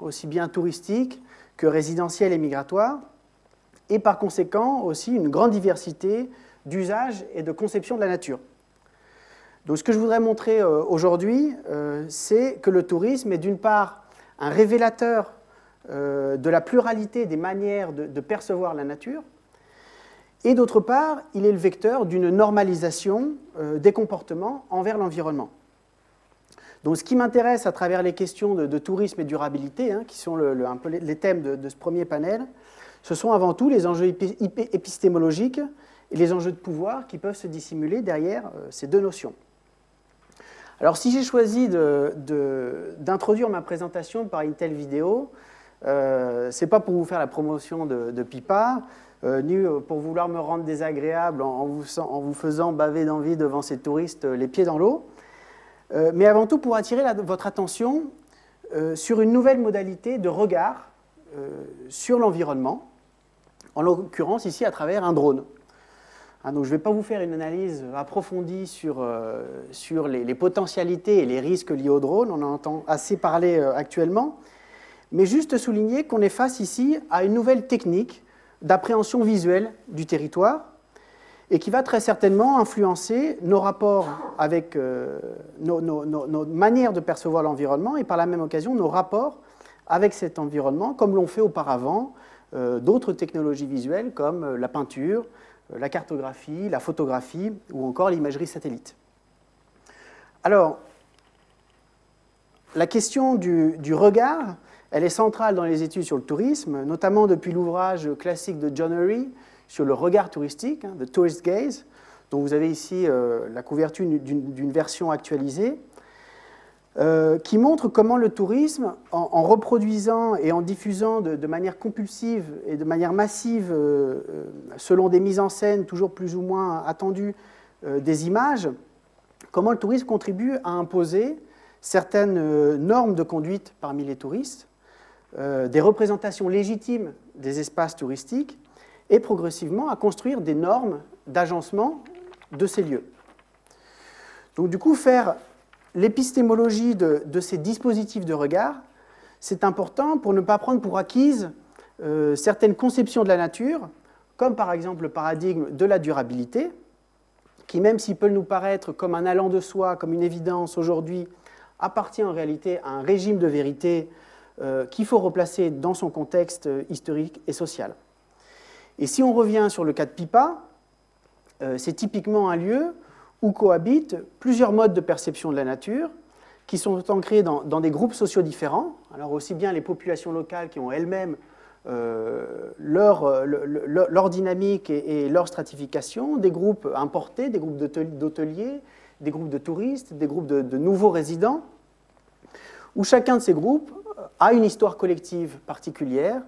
aussi bien touristique que résidentielle et migratoire, et par conséquent aussi une grande diversité d'usages et de conception de la nature. Donc ce que je voudrais montrer euh, aujourd'hui, euh, c'est que le tourisme est d'une part un révélateur euh, de la pluralité des manières de, percevoir la nature, et d'autre part, il est le vecteur d'une normalisation des comportements envers l'environnement. Donc ce qui m'intéresse à travers les questions de, tourisme et durabilité, hein, qui sont un peu les, thèmes de, ce premier panel, ce sont avant tout les enjeux épistémologiques et les enjeux de pouvoir qui peuvent se dissimuler derrière ces deux notions. Alors si j'ai choisi d'introduire ma présentation par une telle vidéo, euh, ce n'est pas pour vous faire la promotion de, Pipa, euh, ni pour vouloir me rendre désagréable en, vous, faisant baver d'envie devant ces touristes euh, les pieds dans l'eau, euh, mais avant tout pour attirer votre attention sur une nouvelle modalité de regard sur l'environnement, en l'occurrence ici à travers un drone. Hein, je ne vais pas vous faire une analyse approfondie sur, euh, sur les, potentialités et les risques liés au drone, on en entend assez parler euh, actuellement, mais juste souligner qu'on est face ici à une nouvelle technique d'appréhension visuelle du territoire et qui va très certainement influencer nos rapports avec euh, nos, manières de percevoir l'environnement et par la même occasion nos rapports avec cet environnement, comme l'ont fait auparavant d'autres technologies visuelles comme la peinture, euh, la cartographie, la photographie ou encore l'imagerie satellite. Alors, la question du, regard, elle est centrale dans les études sur le tourisme, notamment depuis l'ouvrage classique de John Hurry sur le regard touristique, hein, The Tourist Gaze, dont vous avez ici euh, la couverture d'une version actualisée. Euh, qui montre comment le tourisme, en, reproduisant et en diffusant de, manière compulsive et de manière massive, euh, selon des mises en scène toujours plus ou moins attendues, des images, comment le tourisme contribue à imposer certaines normes de conduite parmi les touristes, des représentations légitimes des espaces touristiques et progressivement à construire des normes d'agencement de ces lieux. Donc du coup, faire l'épistémologie de, ces dispositifs de regard, c'est important pour ne pas prendre pour acquise euh, certaines conceptions de la nature, comme par exemple le paradigme de la durabilité, qui même s'il peut nous paraître comme un allant de soi, comme une évidence aujourd'hui, appartient en réalité à un régime de vérité euh, qu'il faut replacer dans son contexte historique et social. Et si on revient sur le cas de Pipa, euh, c'est typiquement un lieu où cohabitent plusieurs modes de perception de la nature qui sont ancrés dans, des groupes sociaux différents. Alors aussi bien les populations locales qui ont elles-mêmes euh, leur, leur, dynamique et, leur stratification, des groupes importés, des groupes d'hôteliers, des groupes de touristes, des groupes de, nouveaux résidents, où chacun de ces groupes a une histoire collective particulière,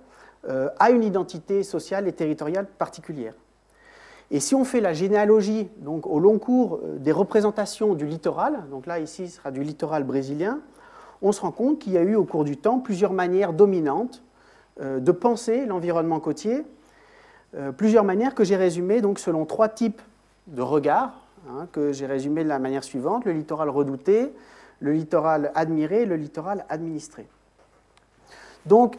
euh, a une identité sociale et territoriale particulière. Et si on fait la généalogie donc, au long cours euh, des représentations du littoral, donc là ici ce sera du littoral brésilien, on se rend compte qu'il y a eu au cours du temps plusieurs manières dominantes euh, de penser l'environnement côtier, euh, plusieurs manières que j'ai résumées donc, selon trois types de regards, hein, que j'ai résumées de la manière suivante, le littoral redouté, le littoral admiré, le littoral administré. Donc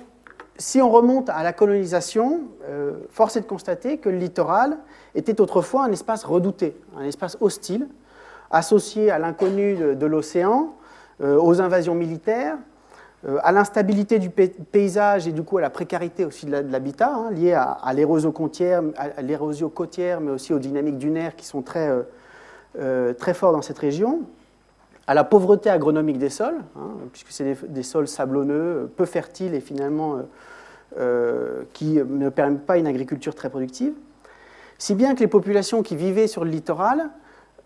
si on remonte à la colonisation, euh, force est de constater que le littoral était autrefois un espace redouté, un espace hostile, associé à l'inconnu de, l'océan, euh, aux invasions militaires, euh, à l'instabilité du paysage et du coup à la précarité aussi de l'habitat, hein, liée à, l'érosion côtière, côtière, mais aussi aux dynamiques dunaires qui sont très, très forts dans cette région, à la pauvreté agronomique des sols, hein, puisque c'est des, sols sablonneux, peu fertiles et finalement euh, qui ne permettent pas une agriculture très productive, si bien que les populations qui vivaient sur le littoral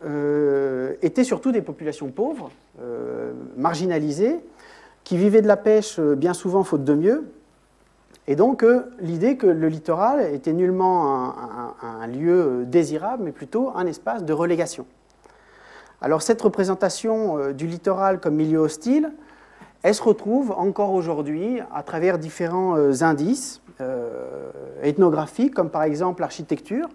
euh, étaient surtout des populations pauvres, euh, marginalisées, qui vivaient de la pêche bien souvent faute de mieux. Et donc l'idée que le littoral était nullement un, lieu désirable, mais plutôt un espace de relégation. Alors cette représentation du littoral comme milieu hostile, elle se retrouve encore aujourd'hui à travers différents euh, indices euh, ethnographiques, comme par exemple l'architecture,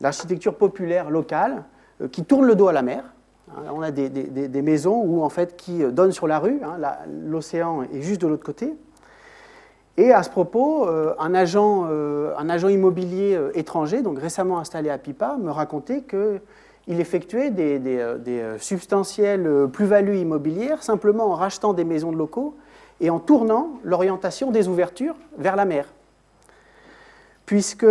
l'architecture populaire locale, euh, qui tourne le dos à la mer, Hein, on a des, maisons où, en fait, qui donnent sur la rue. Hein, l'océan est juste de l'autre côté. Et à ce propos, euh, un, agent, euh, un, agent, immobilier euh, étranger, donc récemment installé à Pipa, me racontait qu'il effectuait des, des substantielles plus-values immobilières simplement en rachetant des maisons de locaux et en tournant l'orientation des ouvertures vers la mer. Puisque,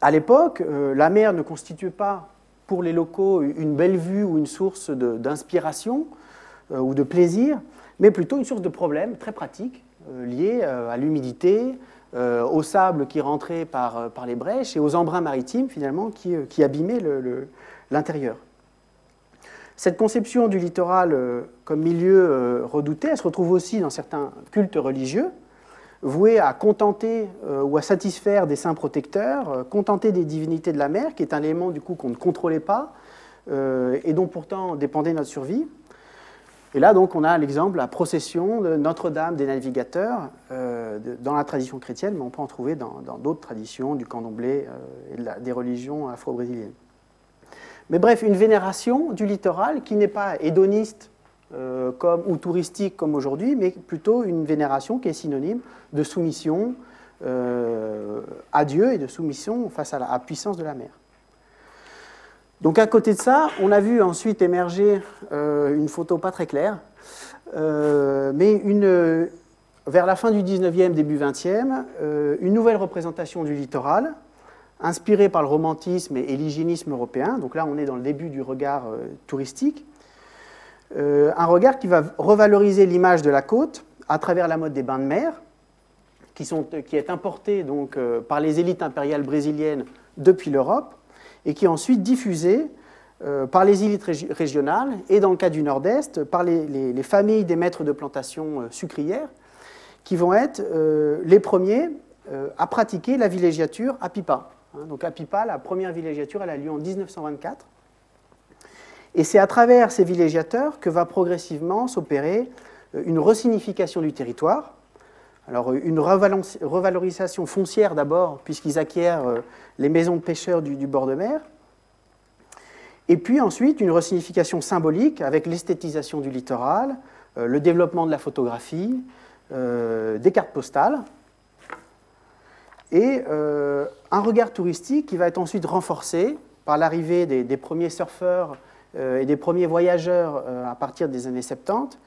à l'époque, la mer ne constituait pas pour les locaux une belle vue ou une source d'inspiration ou de plaisir, mais plutôt une source de problèmes très pratiques euh, euh, à l'humidité, euh, au sable qui rentrait par, par, les brèches et aux embruns maritimes finalement qui, qui abîmaient l'intérieur. Cette conception du littoral comme milieu redouté, elle se retrouve aussi dans certains cultes religieux, voués à contenter ou à satisfaire des saints protecteurs, contenter des divinités de la mer, qui est un élément du coup qu'on ne contrôlait pas et dont pourtant dépendait notre survie. Et là, donc, on a l'exemple, la procession de Notre-Dame des navigateurs euh, dans la tradition chrétienne, mais on peut en trouver dans d'autres traditions, du candomblé euh, et des religions afro-brésiliennes. Mais bref, une vénération du littoral qui n'est pas hédoniste euh, comme, ou touristique comme aujourd'hui, mais plutôt une vénération qui est synonyme de soumission à Dieu et de soumission face à la puissance de la mer. Donc à côté de ça, on a vu ensuite émerger euh, une photo pas très claire, euh, mais une, vers la fin du 19e, début 20e, euh, une nouvelle représentation du littoral, inspirée par le romantisme et, l'hygiénisme européen. Donc là, on est dans le début du regard touristique. un regard qui va revaloriser l'image de la côte à travers la mode des bains de mer, qui, est importée par les élites impériales brésiliennes depuis l'Europe et qui est ensuite diffusé euh, par les élites régionales et, dans le cas du Nord-Est, par les, familles des maîtres de plantation euh, sucrières, qui vont être euh, les premiers à pratiquer la villégiature à Pipa. Hein, donc à Pipa, la première villégiature, elle a lieu en 1924. Et c'est à travers ces villégiateurs que va progressivement s'opérer une resignification du territoire, alors une revalorisation foncière d'abord, puisqu'ils acquièrent euh, les maisons de pêcheurs du, bord de mer, et puis ensuite une resignification symbolique avec l'esthétisation du littoral, euh, le développement de la photographie, euh, des cartes postales, et un regard touristique qui va être ensuite renforcé par l'arrivée des, des, premiers surfeurs et des premiers voyageurs à partir des années 70,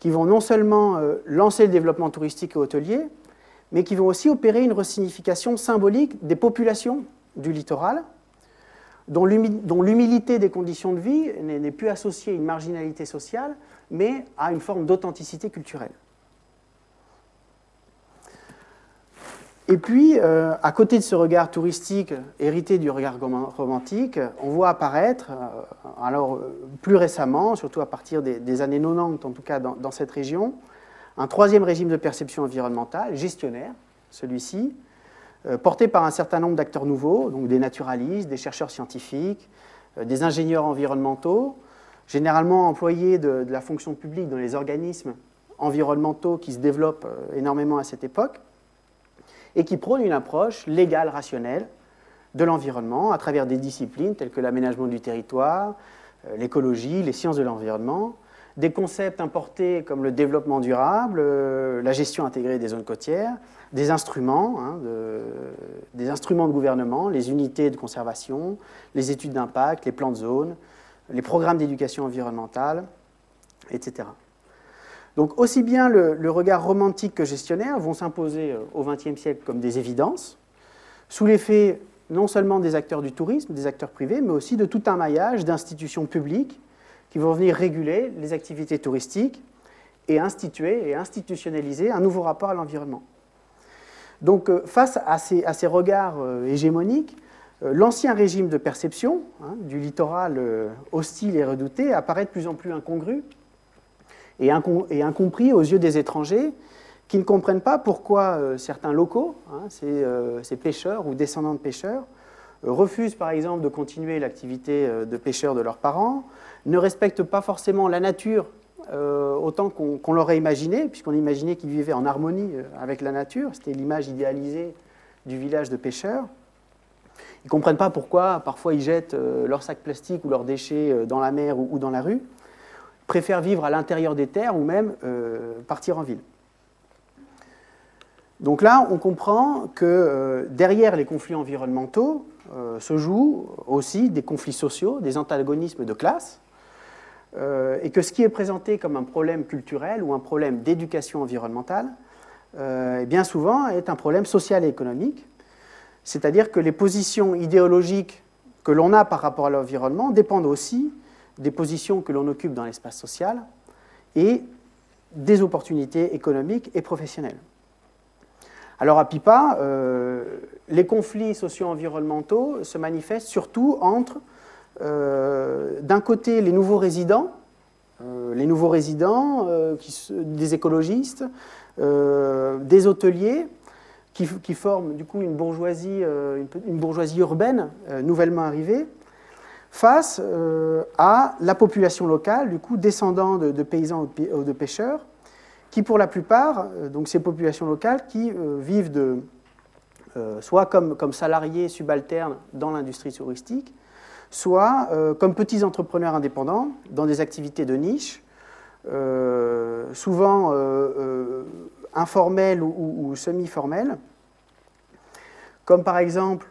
qui vont non seulement euh, lancer le développement touristique et hôtelier, mais qui vont aussi opérer une resignification symbolique des populations du littoral, dont l'humilité des conditions de vie n'est plus associée à une marginalité sociale, mais à une forme d'authenticité culturelle. Et puis, euh, à côté de ce regard touristique hérité du regard romantique, on voit apparaître, euh, alors plus récemment, surtout à partir des, années 90, en tout cas dans, cette région, un troisième régime de perception environnementale, gestionnaire, celui-ci, euh, porté par un certain nombre d'acteurs nouveaux, donc des naturalistes, des chercheurs scientifiques, des ingénieurs environnementaux, généralement employés de, la fonction publique dans les organismes environnementaux qui se développent énormément à cette époque et qui prône une approche légale, rationnelle de l'environnement à travers des disciplines telles que l'aménagement du territoire, euh, l'écologie, les sciences de l'environnement, des concepts importés comme le développement durable, euh, la gestion intégrée des zones côtières, des instruments, hein, des instruments de gouvernement, les unités de conservation, les études d'impact, les plans de zone, les programmes d'éducation environnementale, etc. Donc aussi bien le, regard romantique que gestionnaire vont s'imposer euh, au XXe siècle comme des évidences, sous l'effet non seulement des acteurs du tourisme, des acteurs privés, mais aussi de tout un maillage d'institutions publiques qui vont venir réguler les activités touristiques et instituer et institutionnaliser un nouveau rapport à l'environnement. Donc euh, face à ces, regards euh, hégémoniques, l'ancien régime de perception hein, du littoral hostile et redouté apparaît de plus en plus incongru et, incompris aux yeux des étrangers qui ne comprennent pas pourquoi euh, certains locaux, hein, euh, ces, pêcheurs ou descendants de pêcheurs, euh, refusent par exemple de continuer l'activité de pêcheur de leurs parents, ne respectent pas forcément la nature autant qu'on l'aurait imaginé, puisqu'on imaginait qu'ils vivaient en harmonie avec la nature, c'était l'image idéalisée du village de pêcheurs, Ils ne comprennent pas pourquoi parfois ils jettent leurs sacs plastiques ou leurs déchets dans la mer ou dans la rue, préfèrent vivre à l'intérieur des terres ou même partir en ville. Donc là, on comprend que derrière les conflits environnementaux se jouent aussi des conflits sociaux, des antagonismes de classe, euh, et que ce qui est présenté comme un problème culturel ou un problème d'éducation environnementale, euh, bien souvent est un problème social et économique. C'est-à-dire que les positions idéologiques que l'on a par rapport à l'environnement dépendent aussi des positions que l'on occupe dans l'espace social et des opportunités économiques et professionnelles. Alors à PIPA, euh, les conflits socio-environnementaux se manifestent surtout entre euh, d'un côté les nouveaux résidents, euh, les nouveaux résidents, des écologistes, des hôteliers, qui, forment du coup une bourgeoisie, une, bourgeoisie urbaine nouvellement arrivée, face à la population locale, du coup descendant de, paysans ou de, pêcheurs, qui pour la plupart, donc ces populations locales qui vivent de, soit comme, salariés subalternes dans l'industrie touristique, soit euh, comme petits entrepreneurs indépendants dans des activités de niche, euh, souvent euh, informelles ou, semi-formelles, comme par exemple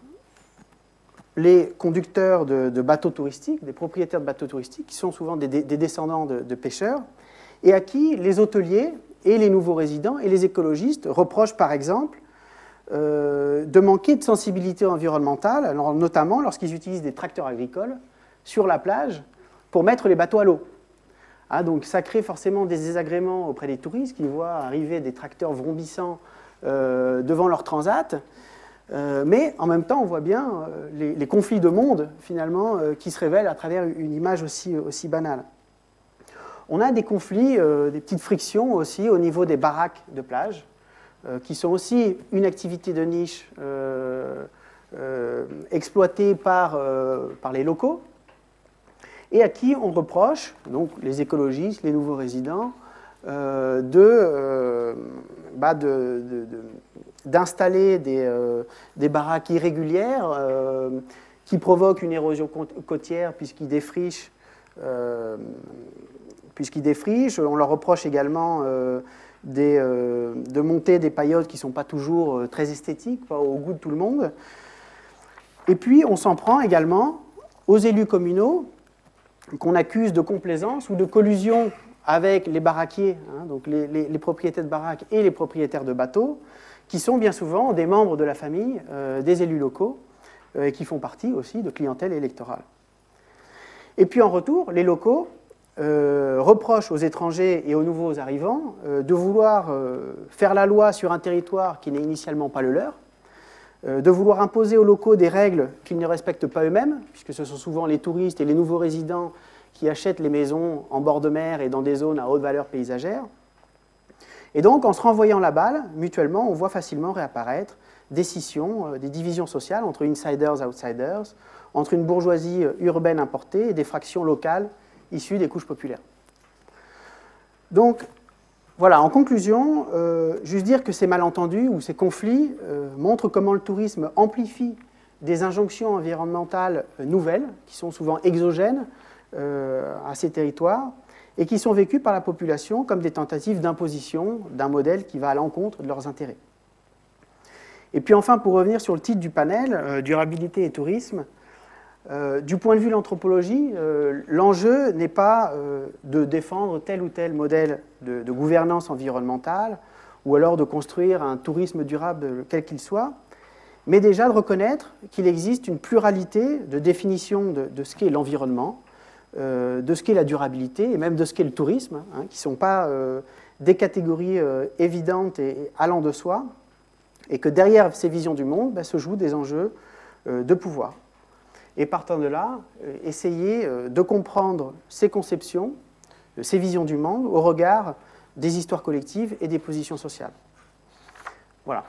les conducteurs de, bateaux touristiques, des propriétaires de bateaux touristiques, qui sont souvent des, descendants de, pêcheurs, et à qui les hôteliers et les nouveaux résidents et les écologistes reprochent par exemple euh, de manquer de sensibilité environnementale, notamment lorsqu'ils utilisent des tracteurs agricoles sur la plage pour mettre les bateaux à l'eau. Ah, donc ça crée forcément des désagréments auprès des touristes qui voient arriver des tracteurs vrombissants euh, devant leur transat. Euh, mais en même temps, on voit bien les, conflits de monde, finalement, qui se révèlent à travers une image aussi, aussi banale. On a des conflits, des petites frictions aussi au niveau des baraques de plage. Euh, qui sont aussi une activité de niche euh, euh, exploitée par, par les locaux, et à qui on reproche, donc les écologistes, les nouveaux résidents, de, bah d'installer des, des, baraques irrégulières qui provoquent une érosion côtière puisqu'ils défrichent. puisqu'ils défrichent. On leur reproche également euh, de monter des paillotes qui ne sont pas toujours euh, très esthétiques, pas au goût de tout le monde. Et puis, on s'en prend également aux élus communaux qu'on accuse de complaisance ou de collusion avec les baraquiers, hein, donc les, propriétaires de baraques et les propriétaires de bateaux, qui sont bien souvent des membres de la famille euh, des élus locaux et qui font partie aussi de clientèle électorale. Et puis en retour, les locaux euh, reproche aux étrangers et aux nouveaux arrivants euh, de vouloir euh, faire la loi sur un territoire qui n'est initialement pas le leur, de vouloir imposer aux locaux des règles qu'ils ne respectent pas eux-mêmes, puisque ce sont souvent les touristes et les nouveaux résidents qui achètent les maisons en bord de mer et dans des zones à haute valeur paysagère. Et donc, en se renvoyant la balle, mutuellement, on voit facilement réapparaître des scissions, des divisions sociales entre insiders outsiders, entre une bourgeoisie urbaine importée et des fractions locales issus des couches populaires. Donc, voilà, en conclusion, euh, juste dire que ces malentendus ou ces conflits euh, montrent comment le tourisme amplifie des injonctions environnementales euh, nouvelles, qui sont souvent exogènes à ces territoires, et qui sont vécues par la population comme des tentatives d'imposition d'un modèle qui va à l'encontre de leurs intérêts. Et puis enfin, pour revenir sur le titre du panel, Durabilité et tourisme, euh, du point de vue de l'anthropologie, euh, l'enjeu n'est pas euh, de défendre tel ou tel modèle de, gouvernance environnementale ou alors de construire un tourisme durable quel qu'il soit, mais déjà de reconnaître qu'il existe une pluralité de définitions de, ce qu'est l'environnement, de ce qu'est la durabilité et même de ce qu'est le tourisme, hein, qui ne sont pas des catégories évidentes et, allant de soi, et que derrière ces visions du monde ben, se jouent des enjeux de pouvoir et partant de là, euh, essayer euh, de comprendre ces conceptions, euh, ces visions du monde au regard des histoires collectives et des positions sociales. Voilà.